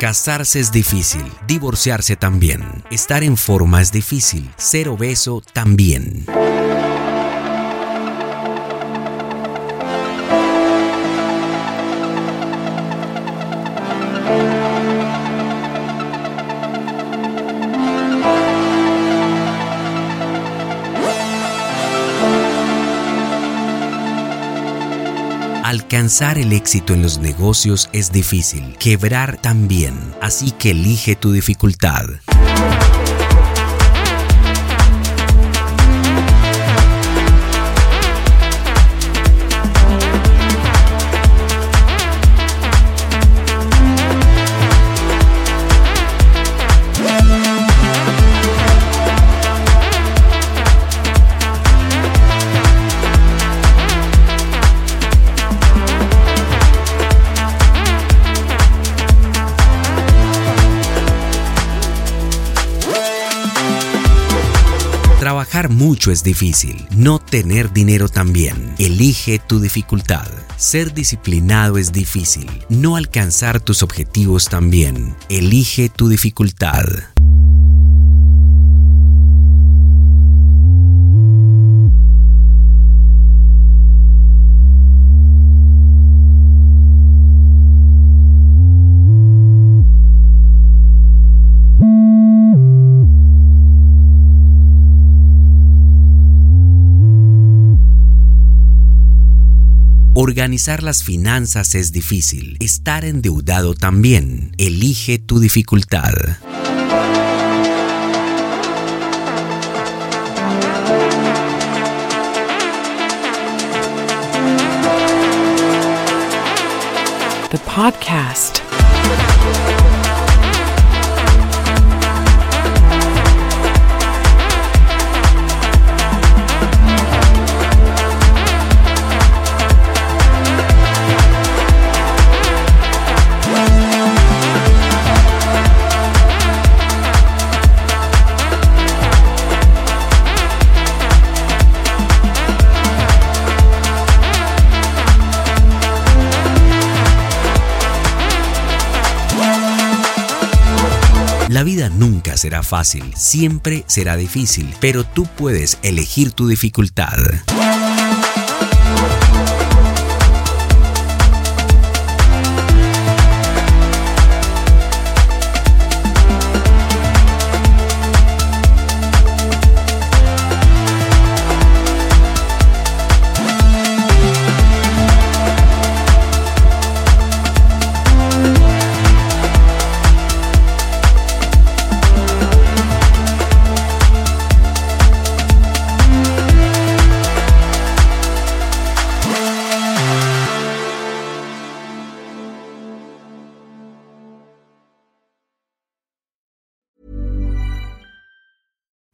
Casarse es difícil, divorciarse también, estar en forma es difícil, ser obeso también. Alcanzar el éxito en los negocios es difícil, quebrar también, así que elige tu dificultad. Trabajar mucho es difícil, no tener dinero también. Elige tu dificultad. Ser disciplinado es difícil, no alcanzar tus objetivos también. Elige tu dificultad. Organizar las finanzas es difícil. Estar endeudado también. Elige tu dificultad. The podcast. La vida nunca será fácil, siempre será difícil, pero tú puedes elegir tu dificultad.